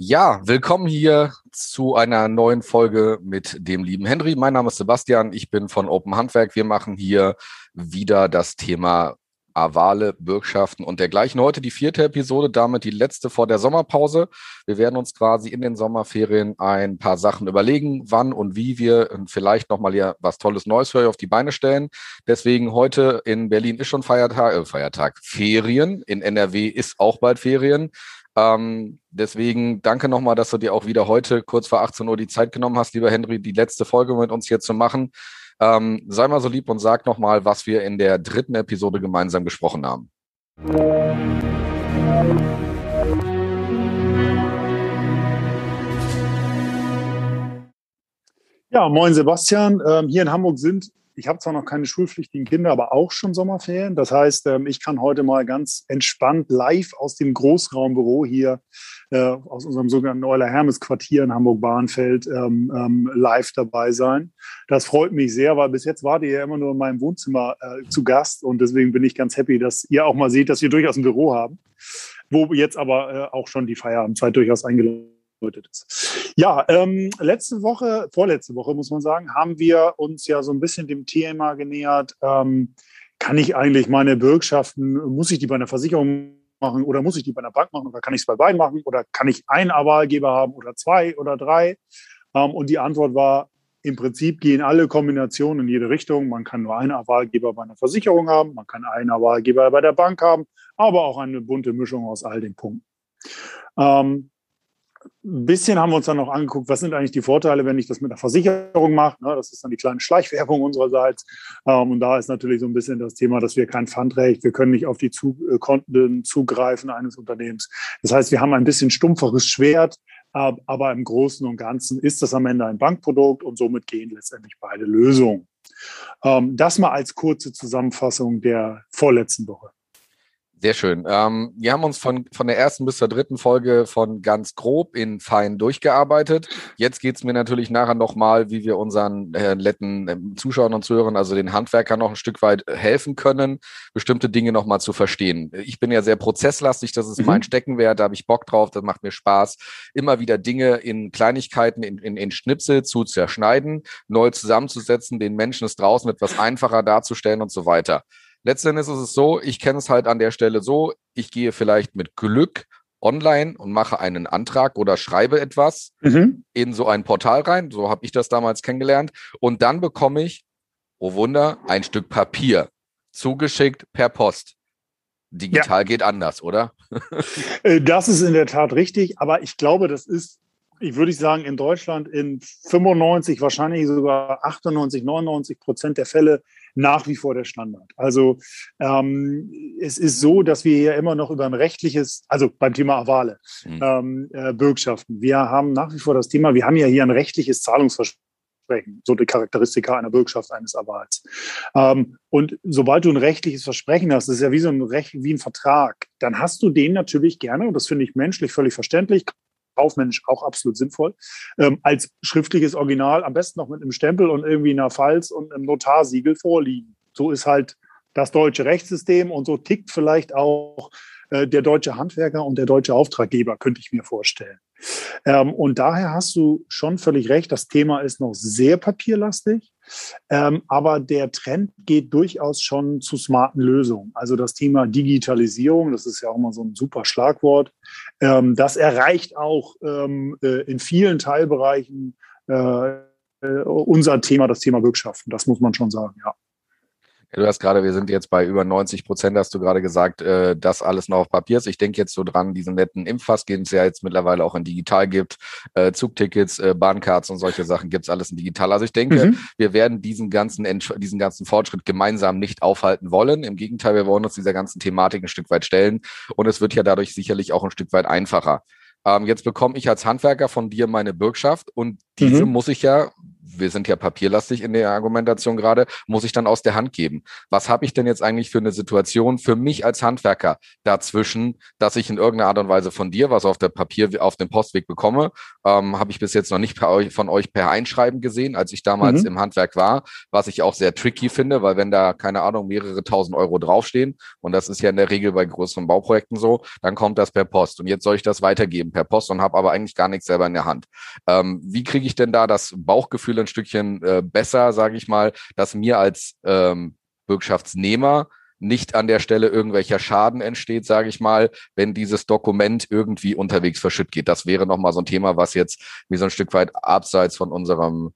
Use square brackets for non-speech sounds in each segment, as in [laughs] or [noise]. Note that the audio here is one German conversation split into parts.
Ja, willkommen hier zu einer neuen Folge mit dem lieben Henry. Mein Name ist Sebastian, ich bin von Open Handwerk. Wir machen hier wieder das Thema Avale, Bürgschaften und dergleichen. Heute die vierte Episode, damit die letzte vor der Sommerpause. Wir werden uns quasi in den Sommerferien ein paar Sachen überlegen, wann und wie wir vielleicht nochmal hier was Tolles Neues für euch auf die Beine stellen. Deswegen heute in Berlin ist schon Feiertag, äh, Feiertag, Ferien. In NRW ist auch bald Ferien. Ähm, deswegen danke nochmal, dass du dir auch wieder heute kurz vor 18 Uhr die Zeit genommen hast, lieber Henry, die letzte Folge mit uns hier zu machen. Ähm, sei mal so lieb und sag nochmal, was wir in der dritten Episode gemeinsam gesprochen haben. Ja, moin Sebastian. Ähm, hier in Hamburg sind ich habe zwar noch keine schulpflichtigen Kinder, aber auch schon Sommerferien. Das heißt, ähm, ich kann heute mal ganz entspannt live aus dem Großraumbüro hier äh, aus unserem sogenannten Euler Hermes Quartier in Hamburg-Bahnfeld ähm, ähm, live dabei sein. Das freut mich sehr, weil bis jetzt wart ihr ja immer nur in meinem Wohnzimmer äh, zu Gast und deswegen bin ich ganz happy, dass ihr auch mal seht, dass wir durchaus ein Büro haben, wo jetzt aber äh, auch schon die Feierabendzeit durchaus eingeladen ist. Ja, ähm, letzte Woche, vorletzte Woche muss man sagen, haben wir uns ja so ein bisschen dem Thema genähert. Ähm, kann ich eigentlich meine Bürgschaften, muss ich die bei einer Versicherung machen oder muss ich die bei einer Bank machen oder kann ich es bei beiden machen oder kann ich einen Avalgeber haben oder zwei oder drei? Ähm, und die Antwort war, im Prinzip gehen alle Kombinationen in jede Richtung. Man kann nur einen Avalgeber bei einer Versicherung haben, man kann einen Avalgeber bei der Bank haben, aber auch eine bunte Mischung aus all den Punkten. Ähm, ein bisschen haben wir uns dann noch angeguckt, was sind eigentlich die Vorteile, wenn ich das mit einer Versicherung mache. Ne? Das ist dann die kleine Schleichwerbung unsererseits. Ähm, und da ist natürlich so ein bisschen das Thema, dass wir kein Pfandrecht, wir können nicht auf die äh, Konten zugreifen eines Unternehmens. Das heißt, wir haben ein bisschen stumpferes Schwert, aber im Großen und Ganzen ist das am Ende ein Bankprodukt und somit gehen letztendlich beide Lösungen. Ähm, das mal als kurze Zusammenfassung der vorletzten Woche. Sehr schön. Ähm, wir haben uns von, von der ersten bis zur dritten Folge von ganz grob in fein durchgearbeitet. Jetzt geht es mir natürlich nachher nochmal, wie wir unseren äh, netten äh, Zuschauern und Zuhörern, also den Handwerkern noch ein Stück weit helfen können, bestimmte Dinge nochmal zu verstehen. Ich bin ja sehr prozesslastig, das ist mhm. mein Steckenwert, da habe ich Bock drauf, das macht mir Spaß, immer wieder Dinge in Kleinigkeiten, in, in, in Schnipsel zu zerschneiden, neu zusammenzusetzen, den Menschen es draußen etwas einfacher darzustellen und so weiter. Letztendlich ist es so, ich kenne es halt an der Stelle so, ich gehe vielleicht mit Glück online und mache einen Antrag oder schreibe etwas mhm. in so ein Portal rein. So habe ich das damals kennengelernt. Und dann bekomme ich, oh Wunder, ein Stück Papier zugeschickt per Post. Digital ja. geht anders, oder? [laughs] Äh, das ist in der Tat richtig, aber ich glaube, das ist, ich würde sagen, in Deutschland in 95, wahrscheinlich sogar 98, 99 Prozent der Fälle nach wie vor der Standard. Also ähm, es ist so, dass wir ja immer noch über ein rechtliches, also beim Thema Avale, mhm. ähm, äh, Bürgschaften, wir haben nach wie vor das Thema, wir haben ja hier ein rechtliches Zahlungsversprechen so die Charakteristika einer Bürgschaft eines Avals. Ähm, und sobald du ein rechtliches Versprechen hast, das ist ja wie so ein Recht, wie ein Vertrag, dann hast du den natürlich gerne, und das finde ich menschlich völlig verständlich, kaufmännisch auch absolut sinnvoll, ähm, als schriftliches Original, am besten noch mit einem Stempel und irgendwie einer Falz und einem Notarsiegel vorliegen. So ist halt das deutsche Rechtssystem und so tickt vielleicht auch äh, der deutsche Handwerker und der deutsche Auftraggeber, könnte ich mir vorstellen. Ähm, und daher hast du schon völlig recht, das Thema ist noch sehr papierlastig, ähm, aber der Trend geht durchaus schon zu smarten Lösungen. Also das Thema Digitalisierung, das ist ja auch mal so ein super Schlagwort, ähm, das erreicht auch ähm, äh, in vielen Teilbereichen äh, äh, unser Thema, das Thema Bürgschaften. Das muss man schon sagen, ja. Du hast gerade, wir sind jetzt bei über 90 Prozent, hast du gerade gesagt, äh, das alles noch auf Papier ist. Ich denke jetzt so dran, diesen netten Impfpass, den es ja jetzt mittlerweile auch in digital gibt, äh, Zugtickets, äh, Bahncards und solche Sachen gibt's alles in digital. Also ich denke, mhm. wir werden diesen ganzen, diesen ganzen Fortschritt gemeinsam nicht aufhalten wollen. Im Gegenteil, wir wollen uns dieser ganzen Thematik ein Stück weit stellen und es wird ja dadurch sicherlich auch ein Stück weit einfacher. Ähm, jetzt bekomme ich als Handwerker von dir meine Bürgschaft und diese mhm. muss ich ja wir sind ja papierlastig in der Argumentation gerade, muss ich dann aus der Hand geben. Was habe ich denn jetzt eigentlich für eine Situation für mich als Handwerker dazwischen, dass ich in irgendeiner Art und Weise von dir was auf der Papier, auf dem Postweg bekomme? Ähm, habe ich bis jetzt noch nicht euch, von euch per Einschreiben gesehen, als ich damals mhm. im Handwerk war, was ich auch sehr tricky finde, weil wenn da, keine Ahnung, mehrere tausend Euro draufstehen, und das ist ja in der Regel bei größeren Bauprojekten so, dann kommt das per Post. Und jetzt soll ich das weitergeben per Post und habe aber eigentlich gar nichts selber in der Hand. Ähm, wie kriege ich denn da das Bauchgefühl Stückchen äh, besser, sage ich mal, dass mir als ähm, Bürgschaftsnehmer nicht an der Stelle irgendwelcher Schaden entsteht, sage ich mal, wenn dieses Dokument irgendwie unterwegs verschütt geht. Das wäre nochmal so ein Thema, was jetzt wie so ein Stück weit abseits von unserem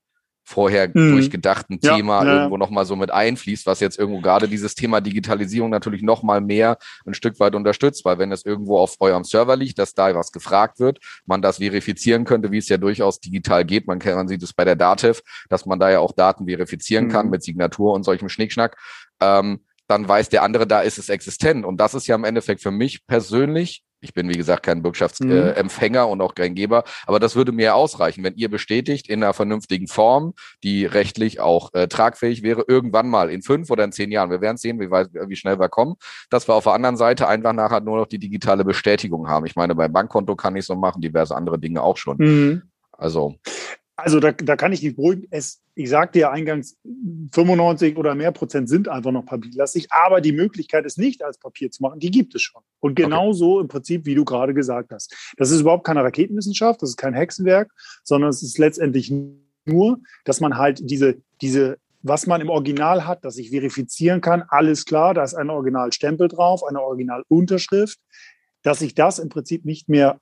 vorher mhm. durchgedachten ja, Thema ja. irgendwo nochmal so mit einfließt, was jetzt irgendwo gerade dieses Thema Digitalisierung natürlich nochmal mehr ein Stück weit unterstützt, weil wenn es irgendwo auf eurem Server liegt, dass da was gefragt wird, man das verifizieren könnte, wie es ja durchaus digital geht. Man, kann, man sieht es bei der Dativ, dass man da ja auch Daten verifizieren mhm. kann mit Signatur und solchem Schnickschnack. Ähm, dann weiß der andere, da ist es existent. Und das ist ja im Endeffekt für mich persönlich ich bin, wie gesagt, kein Bürgschaftsempfänger mhm. äh, und auch kein Geber, aber das würde mir ausreichen, wenn ihr bestätigt in einer vernünftigen Form, die rechtlich auch äh, tragfähig wäre, irgendwann mal in fünf oder in zehn Jahren, wir werden sehen, wie, weit, wie schnell wir kommen, dass wir auf der anderen Seite einfach nachher nur noch die digitale Bestätigung haben. Ich meine, beim Bankkonto kann ich so machen, diverse andere Dinge auch schon. Mhm. Also. Also da, da kann ich dich beruhigen. Es, ich sagte ja eingangs, 95 oder mehr Prozent sind einfach noch papierlastig, aber die Möglichkeit, es nicht als Papier zu machen, die gibt es schon. Und genauso okay. im Prinzip, wie du gerade gesagt hast. Das ist überhaupt keine Raketenwissenschaft, das ist kein Hexenwerk, sondern es ist letztendlich nur, dass man halt diese, diese was man im Original hat, dass ich verifizieren kann, alles klar, da ist ein Originalstempel drauf, eine Originalunterschrift, dass ich das im Prinzip nicht mehr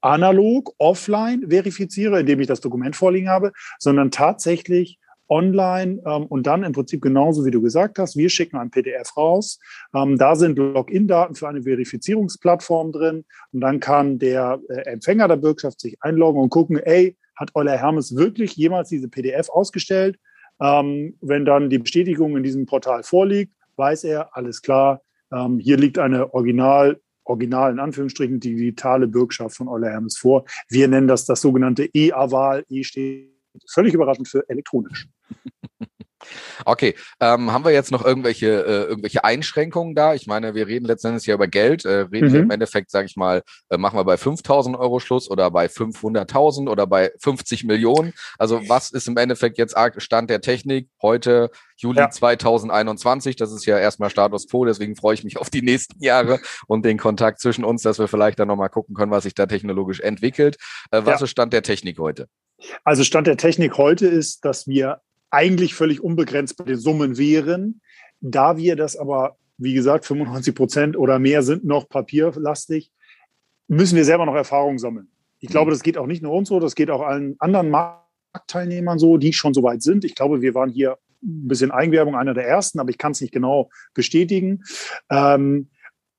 analog, offline verifiziere, indem ich das Dokument vorliegen habe, sondern tatsächlich online ähm, und dann im Prinzip genauso wie du gesagt hast, wir schicken ein PDF raus. Ähm, da sind Login-Daten für eine Verifizierungsplattform drin und dann kann der äh, Empfänger der Bürgschaft sich einloggen und gucken, ey, hat Euler Hermes wirklich jemals diese PDF ausgestellt? Ähm, wenn dann die Bestätigung in diesem Portal vorliegt, weiß er, alles klar, ähm, hier liegt eine Original original in Anführungsstrichen digitale Bürgschaft von Euler Hermes vor. Wir nennen das das sogenannte E-Aval. E steht völlig überraschend für elektronisch. [laughs] Okay, ähm, haben wir jetzt noch irgendwelche, äh, irgendwelche Einschränkungen da? Ich meine, wir reden letztendlich ja über Geld. Äh, reden mhm. wir im Endeffekt, sage ich mal, äh, machen wir bei 5.000 Euro Schluss oder bei 500.000 oder bei 50 Millionen? Also was ist im Endeffekt jetzt Stand der Technik heute, Juli ja. 2021? Das ist ja erstmal Status quo, deswegen freue ich mich auf die nächsten Jahre und den Kontakt zwischen uns, dass wir vielleicht dann nochmal gucken können, was sich da technologisch entwickelt. Äh, was ja. ist Stand der Technik heute? Also Stand der Technik heute ist, dass wir eigentlich völlig unbegrenzt bei den Summen wären. Da wir das aber, wie gesagt, 95 Prozent oder mehr sind noch papierlastig, müssen wir selber noch Erfahrung sammeln. Ich glaube, das geht auch nicht nur uns so, das geht auch allen anderen Marktteilnehmern so, die schon so weit sind. Ich glaube, wir waren hier ein bisschen Eigenwerbung, einer der ersten, aber ich kann es nicht genau bestätigen. Ähm,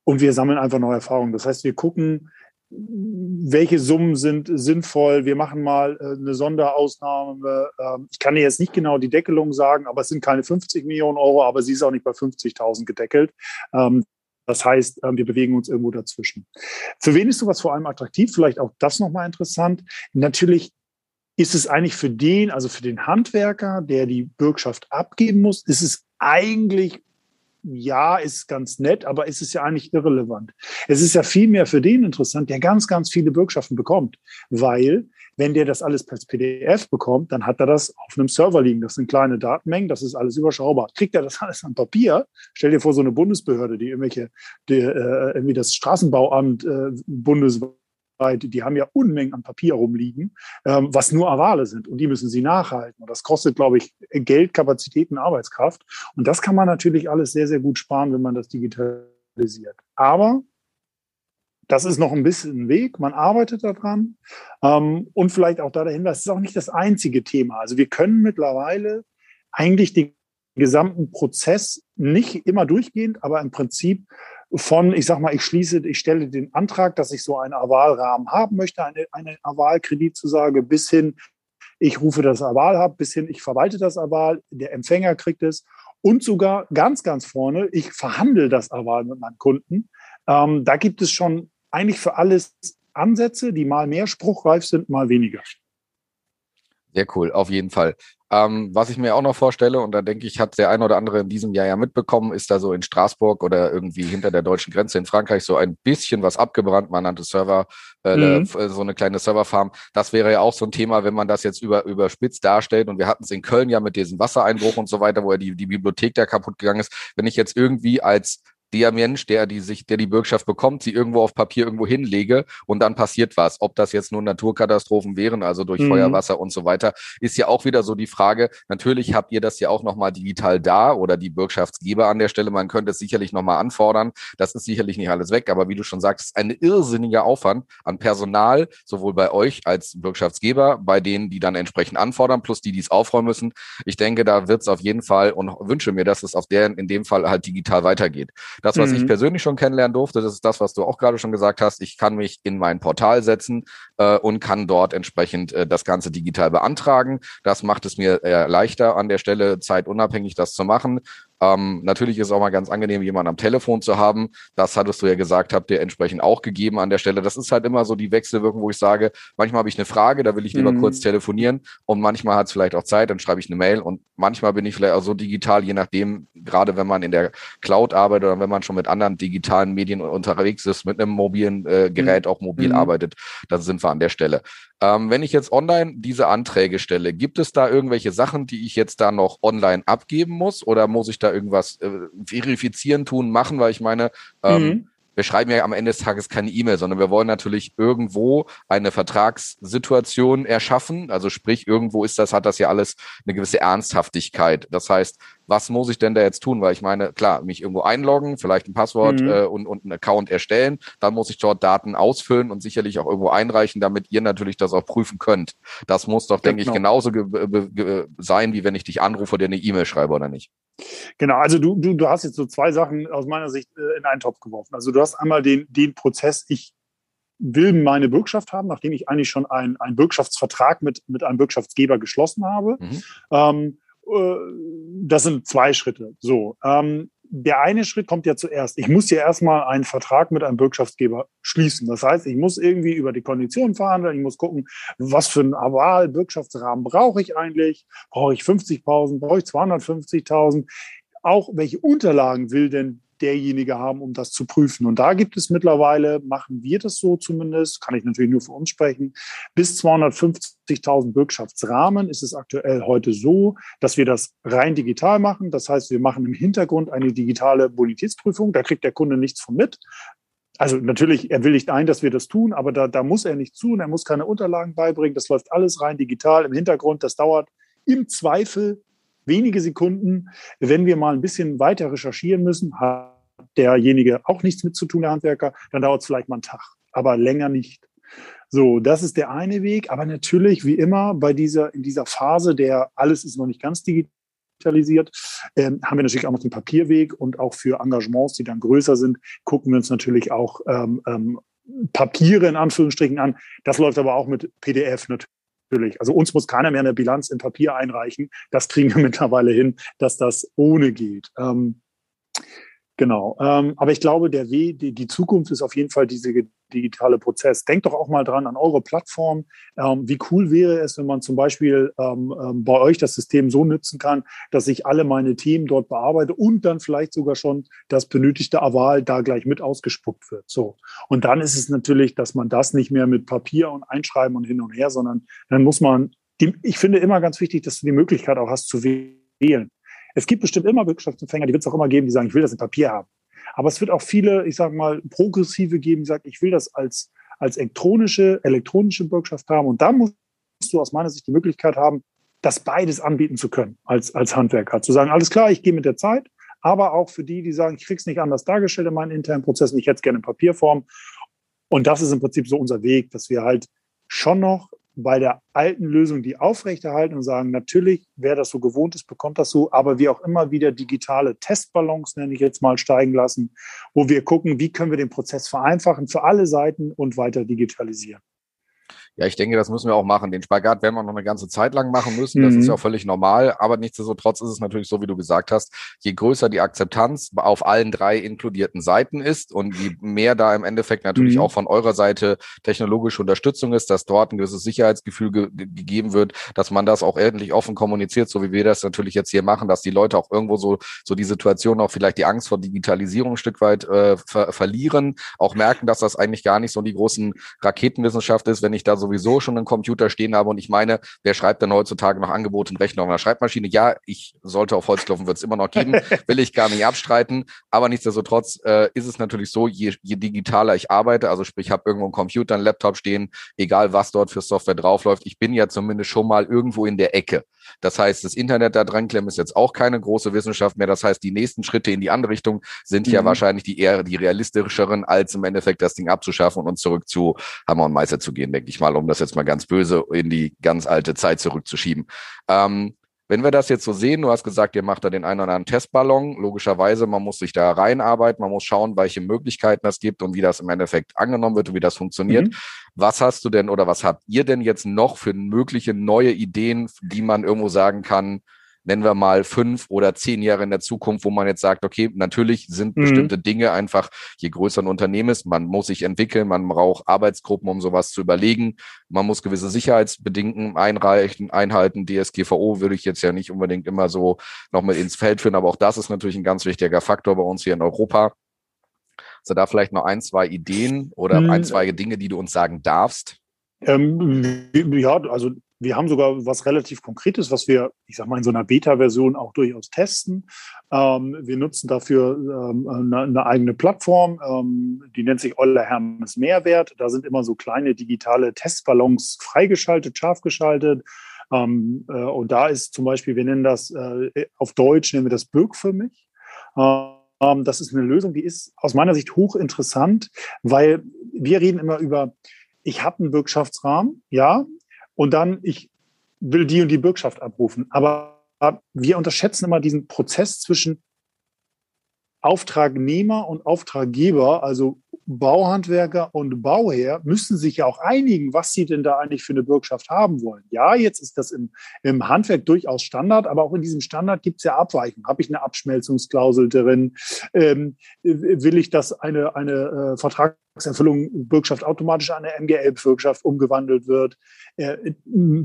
und wir sammeln einfach noch Erfahrung. Das heißt, wir gucken, welche Summen sind sinnvoll. Wir machen mal äh, eine Sonderausnahme. Ähm, ich kann dir jetzt nicht genau die Deckelung sagen, aber es sind keine 50 Millionen Euro, aber sie ist auch nicht bei 50.000 gedeckelt. Ähm, das heißt, ähm, wir bewegen uns irgendwo dazwischen. Für wen ist sowas vor allem attraktiv? Vielleicht auch das nochmal interessant. Natürlich ist es eigentlich für den, also für den Handwerker, der die Bürgschaft abgeben muss, ist es eigentlich ja, ist ganz nett, aber ist es ja eigentlich irrelevant. Es ist ja viel mehr für den interessant, der ganz, ganz viele Bürgschaften bekommt, weil wenn der das alles per PDF bekommt, dann hat er das auf einem Server liegen. Das sind kleine Datenmengen, das ist alles überschaubar. Kriegt er das [laughs] alles an Papier? Stell dir vor, so eine Bundesbehörde, die irgendwelche, die, äh, irgendwie das Straßenbauamt äh, bundesweit die haben ja Unmengen an Papier rumliegen, ähm, was nur Avale sind und die müssen sie nachhalten. Und das kostet, glaube ich, Geld, Kapazitäten, Arbeitskraft. Und das kann man natürlich alles sehr, sehr gut sparen, wenn man das digitalisiert. Aber das ist noch ein bisschen ein Weg, man arbeitet daran. Ähm, und vielleicht auch da der Hinweis, es ist auch nicht das einzige Thema. Also wir können mittlerweile eigentlich den gesamten Prozess nicht immer durchgehend, aber im Prinzip von, ich sag mal, ich schließe, ich stelle den Antrag, dass ich so einen Avalrahmen haben möchte, eine, eine Aval-Kreditzusage, bis hin, ich rufe das Aval ab, bis hin, ich verwalte das Aval, der Empfänger kriegt es und sogar ganz, ganz vorne, ich verhandle das Aval mit meinem Kunden. Ähm, da gibt es schon eigentlich für alles Ansätze, die mal mehr spruchreif sind, mal weniger. Sehr cool, auf jeden Fall. Ähm, was ich mir auch noch vorstelle, und da denke ich, hat der ein oder andere in diesem Jahr ja mitbekommen, ist da so in Straßburg oder irgendwie hinter der deutschen Grenze in Frankreich so ein bisschen was abgebrannt. Man nannte Server, äh, mhm. Äh, so eine kleine Serverfarm. Das wäre ja auch so ein Thema, wenn man das jetzt über, überspitzt darstellt. Und wir hatten es in Köln ja mit diesem Wassereinbruch und so weiter, wo ja die, die Bibliothek da kaputt gegangen ist. Wenn ich jetzt irgendwie als der Mensch, der die sich, der die Bürgschaft bekommt, sie irgendwo auf Papier irgendwo hinlege und dann passiert was. Ob das jetzt nur Naturkatastrophen wären, also durch mhm. Feuer, Wasser und so weiter, ist ja auch wieder so die Frage. Natürlich habt ihr das ja auch nochmal digital da oder die Bürgschaftsgeber an der Stelle. Man könnte es sicherlich nochmal anfordern. Das ist sicherlich nicht alles weg, aber wie du schon sagst, ist ein irrsinniger Aufwand an Personal, sowohl bei euch als Bürgschaftsgeber, bei denen, die dann entsprechend anfordern, plus die, die es aufräumen müssen. Ich denke, da wird es auf jeden Fall und wünsche mir, dass es auf der, in dem Fall halt digital weitergeht. Das, was mhm. ich persönlich schon kennenlernen durfte, das ist das, was du auch gerade schon gesagt hast. Ich kann mich in mein Portal setzen äh, und kann dort entsprechend äh, das Ganze digital beantragen. Das macht es mir äh, leichter an der Stelle, zeitunabhängig das zu machen. Ähm, natürlich ist es auch mal ganz angenehm, jemanden am Telefon zu haben. Das hattest du ja gesagt, habt ihr entsprechend auch gegeben an der Stelle. Das ist halt immer so die Wechselwirkung, wo ich sage, manchmal habe ich eine Frage, da will ich lieber mhm. kurz telefonieren und manchmal hat es vielleicht auch Zeit, dann schreibe ich eine Mail und manchmal bin ich vielleicht auch so digital, je nachdem, gerade wenn man in der Cloud arbeitet oder wenn man schon mit anderen digitalen Medien unterwegs ist, mit einem mobilen äh, Gerät auch mobil mhm. arbeitet, dann sind wir an der Stelle. Ähm, wenn ich jetzt online diese Anträge stelle, gibt es da irgendwelche Sachen, die ich jetzt da noch online abgeben muss oder muss ich da irgendwas äh, verifizieren, tun, machen? Weil ich meine, ähm, mhm wir schreiben ja am Ende des Tages keine E-Mail, sondern wir wollen natürlich irgendwo eine Vertragssituation erschaffen. Also sprich, irgendwo ist das, hat das ja alles eine gewisse Ernsthaftigkeit. Das heißt, was muss ich denn da jetzt tun? Weil ich meine, klar, mich irgendwo einloggen, vielleicht ein Passwort mhm. äh, und, und einen Account erstellen, dann muss ich dort Daten ausfüllen und sicherlich auch irgendwo einreichen, damit ihr natürlich das auch prüfen könnt. Das muss doch, denke genau. ich, genauso sein, wie wenn ich dich anrufe oder eine E-Mail schreibe oder nicht. Genau, also du, du, du hast jetzt so zwei Sachen aus meiner Sicht äh, in einen Topf geworfen. Also du hast einmal den, den Prozess, ich will meine Bürgschaft haben, nachdem ich eigentlich schon einen, einen Bürgschaftsvertrag mit, mit einem Bürgschaftsgeber geschlossen habe. Mhm. Ähm, äh, das sind zwei Schritte. So, ähm, der eine Schritt kommt ja zuerst. Ich muss ja erstmal einen Vertrag mit einem Bürgschaftsgeber schließen. Das heißt, ich muss irgendwie über die Konditionen verhandeln. Ich muss gucken, was für einen Aval-Bürgschaftsrahmen brauche ich eigentlich? Brauche ich 50.000? Brauche ich 250.000? Auch welche Unterlagen will denn derjenige haben, um das zu prüfen. Und da gibt es mittlerweile, machen wir das so zumindest, kann ich natürlich nur für uns sprechen, bis 250.000 Bürgschaftsrahmen ist es aktuell heute so, dass wir das rein digital machen. Das heißt, wir machen im Hintergrund eine digitale Bonitätsprüfung. Da kriegt der Kunde nichts von mit. Also natürlich, er will nicht ein, dass wir das tun, aber da, da muss er nicht tun, er muss keine Unterlagen beibringen. Das läuft alles rein digital im Hintergrund. Das dauert im Zweifel wenige Sekunden. Wenn wir mal ein bisschen weiter recherchieren müssen, derjenige auch nichts mit zu tun, der Handwerker, dann dauert es vielleicht mal einen Tag, aber länger nicht. So, das ist der eine Weg. Aber natürlich, wie immer, bei dieser, in dieser Phase, der alles ist noch nicht ganz digitalisiert, ähm, haben wir natürlich auch noch den Papierweg und auch für Engagements, die dann größer sind, gucken wir uns natürlich auch ähm, ähm, Papiere in Anführungsstrichen an. Das läuft aber auch mit PDF natürlich. Also uns muss keiner mehr eine Bilanz in Papier einreichen. Das kriegen wir [laughs] mittlerweile hin, dass das ohne geht. Ähm, Genau. Ähm, aber ich glaube, der Weg, die, die, Zukunft ist auf jeden Fall dieser digitale Prozess. Denkt doch auch mal dran an eure Plattform. Ähm, wie cool wäre es, wenn man zum Beispiel ähm, ähm, bei euch das System so nutzen kann, dass ich alle meine Themen dort bearbeite und dann vielleicht sogar schon das benötigte Aval da gleich mit ausgespuckt wird. So. Und dann ist es natürlich, dass man das nicht mehr mit Papier und Einschreiben und hin und her, sondern dann muss man, die, ich finde immer ganz wichtig, dass du die Möglichkeit auch hast zu wählen. Es gibt bestimmt immer Bürgschaftsempfänger, die wird es auch immer geben, die sagen, ich will das in Papier haben. Aber es wird auch viele, ich sage mal, progressive geben, die sagen, ich will das als, als elektronische, elektronische Bürgschaft haben. Und da musst du aus meiner Sicht die Möglichkeit haben, das beides anbieten zu können als, als Handwerker. Zu sagen, alles klar, ich gehe mit der Zeit, aber auch für die, die sagen, ich krieg's nicht anders dargestellt in meinen internen Prozessen, ich hätte es gerne in Papierform. Und das ist im Prinzip so unser Weg, dass wir halt schon noch bei der alten Lösung die aufrechterhalten und sagen, natürlich, wer das so gewohnt ist, bekommt das so, aber wir auch immer wieder digitale Testballons, nenne ich jetzt mal, steigen lassen, wo wir gucken, wie können wir den Prozess vereinfachen für alle Seiten und weiter digitalisieren. Ja, ich denke, das müssen wir auch machen. Den Spagat werden wir noch eine ganze Zeit lang machen müssen. Das mhm. ist ja auch völlig normal. Aber nichtsdestotrotz ist es natürlich so, wie du gesagt hast, je größer die Akzeptanz auf allen drei inkludierten Seiten ist und je mehr da im Endeffekt natürlich mhm. auch von eurer Seite technologische Unterstützung ist, dass dort ein gewisses Sicherheitsgefühl ge gegeben wird, dass man das auch endlich offen kommuniziert, so wie wir das natürlich jetzt hier machen, dass die Leute auch irgendwo so, so die Situation auch vielleicht die Angst vor Digitalisierung ein Stück weit äh, ver verlieren, auch merken, dass das eigentlich gar nicht so die großen Raketenwissenschaft ist, wenn ich da sowieso schon einen Computer stehen habe und ich meine, wer schreibt denn heutzutage noch Angebote und Rechnungen auf einer Schreibmaschine? Ja, ich sollte auf Holz klopfen, wird es immer noch geben, [laughs] will ich gar nicht abstreiten, aber nichtsdestotrotz äh, ist es natürlich so, je, je digitaler ich arbeite, also sprich, ich habe irgendwo einen Computer, einen Laptop stehen, egal was dort für Software draufläuft, ich bin ja zumindest schon mal irgendwo in der Ecke. Das heißt, das Internet da dran klemmen ist jetzt auch keine große Wissenschaft mehr. Das heißt, die nächsten Schritte in die andere Richtung sind mhm. ja wahrscheinlich die eher die realistischeren, als im Endeffekt das Ding abzuschaffen und zurück zu Hammer und Meister zu gehen, denke ich mal, um das jetzt mal ganz böse in die ganz alte Zeit zurückzuschieben. Ähm, wenn wir das jetzt so sehen, du hast gesagt, ihr macht da den einen oder anderen Testballon. Logischerweise, man muss sich da reinarbeiten, man muss schauen, welche Möglichkeiten es gibt und wie das im Endeffekt angenommen wird und wie das funktioniert. Mhm. Was hast du denn oder was habt ihr denn jetzt noch für mögliche neue Ideen, die man irgendwo sagen kann, nennen wir mal fünf oder zehn Jahre in der Zukunft, wo man jetzt sagt, okay, natürlich sind mhm. bestimmte Dinge einfach, je größer ein Unternehmen ist, man muss sich entwickeln, man braucht Arbeitsgruppen, um sowas zu überlegen, man muss gewisse Sicherheitsbedingungen einreichen, einhalten. DSGVO würde ich jetzt ja nicht unbedingt immer so noch mit ins Feld führen, aber auch das ist natürlich ein ganz wichtiger Faktor bei uns hier in Europa. Also da vielleicht noch ein, zwei Ideen oder mhm. ein, zwei Dinge, die du uns sagen darfst? Ähm, ja, also wir haben sogar was relativ Konkretes, was wir, ich sag mal, in so einer Beta-Version auch durchaus testen. Ähm, wir nutzen dafür ähm, eine, eine, eigene Plattform, ähm, die nennt sich Euler Hermes Mehrwert. Da sind immer so kleine digitale Testballons freigeschaltet, scharf geschaltet. Ähm, äh, und da ist zum Beispiel, wir nennen das äh, auf Deutsch, nennen wir das Bürg für mich. Ähm, das ist eine Lösung, die ist aus meiner Sicht hochinteressant, weil wir reden immer über ich habe einen Bürgschaftsrahmen, ja, und dann, ich will die und die Bürgschaft abrufen. Aber wir unterschätzen immer diesen Prozess zwischen Auftragnehmer und Auftraggeber, also Bauhandwerker und Bauherr, müssen sich ja auch einigen, was sie denn da eigentlich für eine Bürgschaft haben wollen. Ja, jetzt ist das im, im Handwerk durchaus Standard, aber auch in diesem Standard gibt es ja Abweichungen. Habe ich eine Abschmelzungsklausel drin? Ähm, will ich, dass eine, eine äh, Vertragserfüllung Bürgschaft automatisch an eine MGL-Bürgschaft umgewandelt wird? Äh,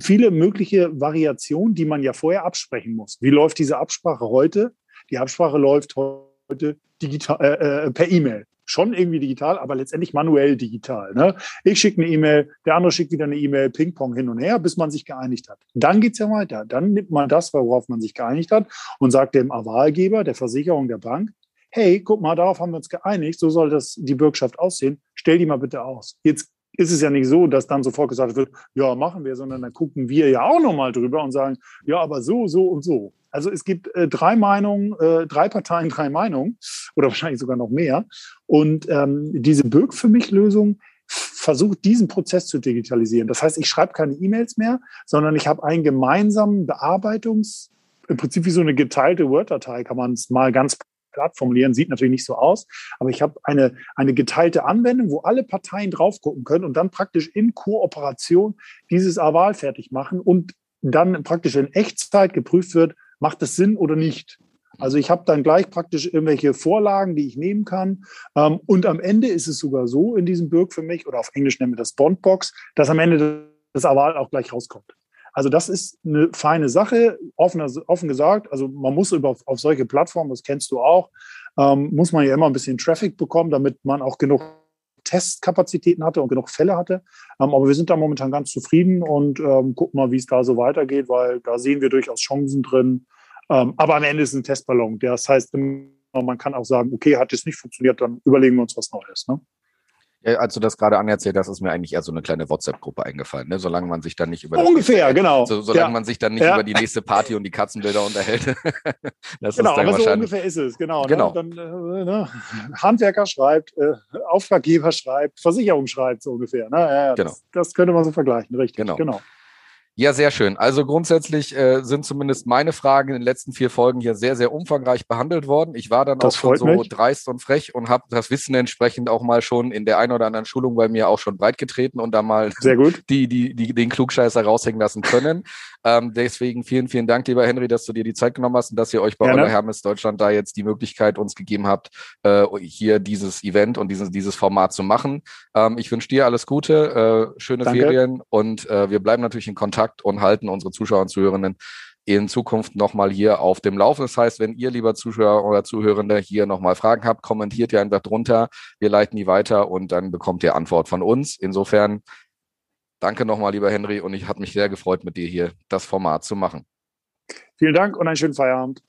viele mögliche Variationen, die man ja vorher absprechen muss. Wie läuft diese Absprache heute? Die Absprache läuft heute digital, äh, äh per E-Mail schon irgendwie digital, aber letztendlich manuell digital. Ne? Ich schicke eine E-Mail, der andere schickt wieder eine E-Mail, Ping-Pong hin und her, bis man sich geeinigt hat. Dann geht's ja weiter. Dann nimmt man das, worauf man sich geeinigt hat, und sagt dem Avalgeber, der Versicherung, der Bank, hey, guck mal, darauf haben wir uns geeinigt, so soll das die Bürgschaft aussehen, stell die mal bitte aus. Jetzt ist es ja nicht so, dass dann sofort gesagt wird, ja, machen wir, sondern dann gucken wir ja auch nochmal drüber und sagen, ja, aber so, so und so. Also es gibt äh, drei Meinungen, äh, drei Parteien, [laughs] drei Meinungen oder wahrscheinlich sogar noch mehr. Und ähm, diese Bürg für mich Lösung versucht, diesen Prozess zu digitalisieren. Das heißt, ich schreibe keine E-Mails mehr, sondern ich habe einen gemeinsamen Bearbeitungs, im Prinzip wie so eine geteilte Word-Datei, kann man es mal ganz platt formulieren, sieht natürlich nicht so aus, aber ich habe eine, eine geteilte Anwendung, wo alle Parteien drauf gucken können und dann praktisch in Kooperation dieses Aval fertig machen und dann praktisch in Echtzeit geprüft wird, macht es Sinn oder nicht. Also ich habe dann gleich praktisch irgendwelche Vorlagen, die ich nehmen kann. Ähm, und am Ende ist es sogar so in diesem Birk für mich, oder auf Englisch nennen wir das Bondbox, dass am Ende das Aval auch gleich rauskommt. Also das ist eine feine Sache, offen, offen gesagt. Also man muss über, auf solche Plattformen, das kennst du auch, ähm, muss man ja immer ein bisschen Traffic bekommen, damit man auch genug Testkapazitäten hatte und genug Fälle hatte. Ähm, aber wir sind da momentan ganz zufrieden und ähm, gucken mal, wie es da so weitergeht, weil da sehen wir durchaus Chancen drin. Ähm, aber am Ende ist es ein Testballon. Das heißt, man kann auch sagen, okay, hat es nicht funktioniert, dann überlegen wir uns was Neues. Ne? Ja, als du das gerade anerzählt hast, ist mir eigentlich eher so eine kleine WhatsApp-Gruppe eingefallen, ne? solange man sich dann nicht über ungefähr genau, so, solange ja. man sich dann nicht ja. über die nächste Party und die Katzenbilder unterhält. [laughs] genau, aber so ungefähr ist es, genau. Ne? genau. Ne? Dann, äh, ne? Handwerker schreibt, äh, Auftraggeber schreibt, Versicherung schreibt so ungefähr. Ne? Ja, genau. das, das, könnte man so vergleichen, richtig. Genau. genau. Ja, sehr schön. Also grundsätzlich äh, sind zumindest meine Fragen in den letzten vier Folgen hier sehr, sehr umfangreich behandelt worden. Ich war dann das auch schon so mich. dreist und frech und habe das Wissen entsprechend auch mal schon in der einen oder anderen Schulung bei mir auch schon breitgetreten und da mal sehr gut. [laughs] Die, die, die, den Klugscheißer raushängen lassen können. Ähm, deswegen vielen, vielen Dank, lieber Henry, dass du dir die Zeit genommen hast und dass ihr euch bei Gerne. Hermes Deutschland da jetzt die Möglichkeit uns gegeben habt, äh, hier dieses Event und dieses, dieses Format zu machen. Ähm, ich wünsche dir alles Gute, äh, schöne Danke. Ferien und äh, wir bleiben natürlich in Kontakt und halten unsere Zuschauer und Zuhörenden in Zukunft nochmal hier auf dem Lauf. Das heißt, wenn ihr, lieber Zuschauer oder Zuhörende, hier nochmal Fragen habt, kommentiert ihr einfach drunter. Wir leiten die weiter und dann bekommt ihr Antwort von uns. Insofern danke nochmal, lieber Henry, und ich habe mich sehr gefreut, mit dir hier das Format zu machen. Vielen Dank und einen schönen Feierabend.